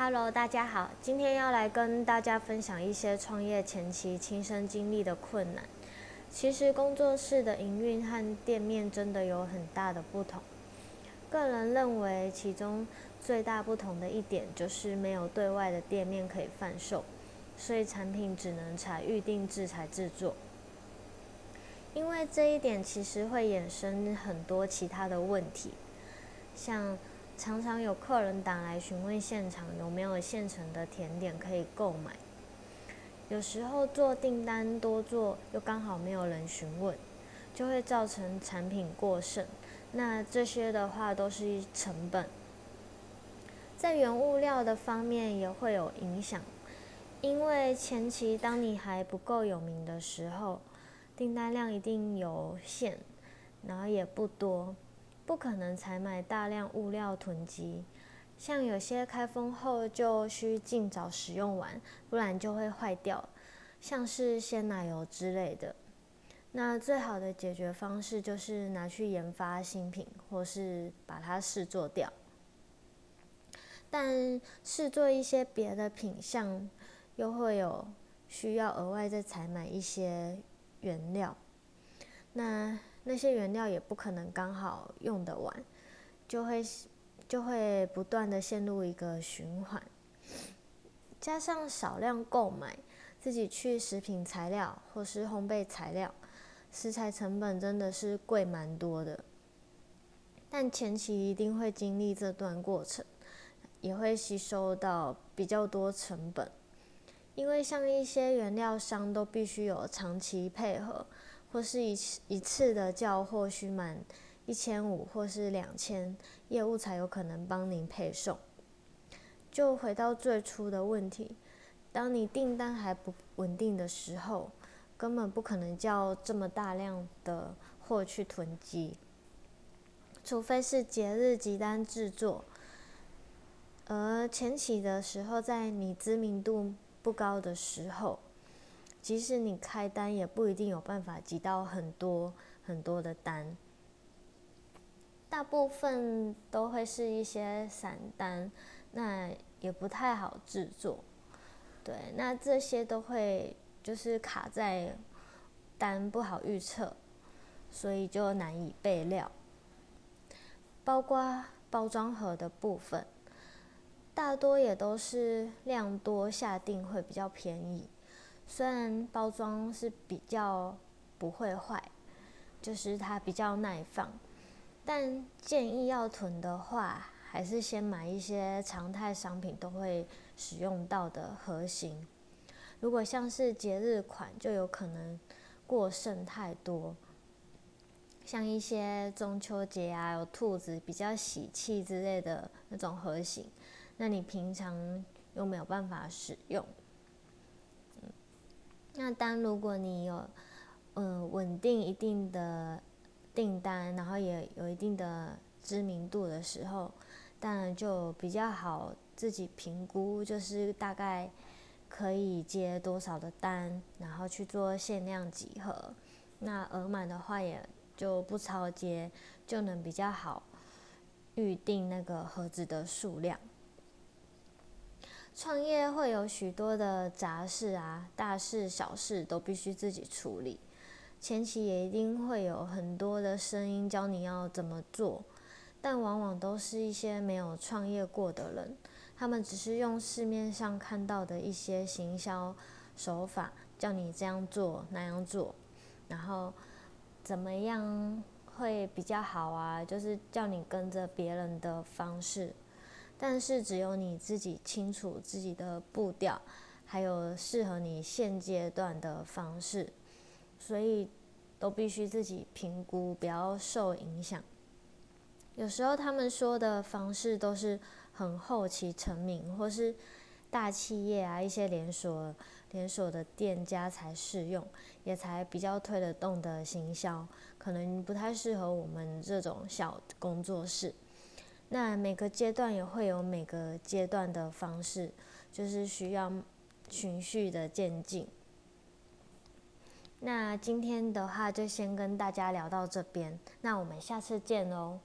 Hello，大家好，今天要来跟大家分享一些创业前期亲身经历的困难。其实工作室的营运和店面真的有很大的不同。个人认为，其中最大不同的一点就是没有对外的店面可以贩售，所以产品只能采预定制才制作。因为这一点，其实会衍生很多其他的问题，像常常有客人打来询问现场有没有现成的甜点可以购买，有时候做订单多做又刚好没有人询问，就会造成产品过剩。那这些的话都是成本，在原物料的方面也会有影响，因为前期当你还不够有名的时候。订单量一定有限，然后也不多，不可能采买大量物料囤积。像有些开封后就需尽早使用完，不然就会坏掉。像是鲜奶油之类的，那最好的解决方式就是拿去研发新品，或是把它试做掉。但试做一些别的品相，又会有需要额外再采买一些。原料，那那些原料也不可能刚好用得完，就会就会不断的陷入一个循环。加上少量购买，自己去食品材料或是烘焙材料，食材成本真的是贵蛮多的。但前期一定会经历这段过程，也会吸收到比较多成本。因为像一些原料商都必须有长期配合，或是一次一次的叫货需满一千五或是两千，业务才有可能帮您配送。就回到最初的问题，当你订单还不稳定的时候，根本不可能叫这么大量的货去囤积，除非是节日急单制作。而前期的时候，在你知名度。不高的时候，即使你开单，也不一定有办法集到很多很多的单。大部分都会是一些散单，那也不太好制作。对，那这些都会就是卡在单不好预测，所以就难以备料。包括包装盒的部分。大多也都是量多下定会比较便宜，虽然包装是比较不会坏，就是它比较耐放，但建议要囤的话，还是先买一些常态商品都会使用到的盒型。如果像是节日款，就有可能过剩太多，像一些中秋节啊，有兔子比较喜气之类的那种盒型。那你平常又没有办法使用，那当如果你有嗯稳定一定的订单，然后也有一定的知名度的时候，当然就比较好自己评估，就是大概可以接多少的单，然后去做限量几何。那额满的话也就不超接，就能比较好预定那个盒子的数量。创业会有许多的杂事啊，大事小事都必须自己处理。前期也一定会有很多的声音教你要怎么做，但往往都是一些没有创业过的人，他们只是用市面上看到的一些行销手法，叫你这样做那样做，然后怎么样会比较好啊？就是叫你跟着别人的方式。但是只有你自己清楚自己的步调，还有适合你现阶段的方式，所以都必须自己评估，不要受影响。有时候他们说的方式都是很后期成名，或是大企业啊一些连锁连锁的店家才适用，也才比较推得动的行销，可能不太适合我们这种小工作室。那每个阶段也会有每个阶段的方式，就是需要循序的渐进。那今天的话就先跟大家聊到这边，那我们下次见喽。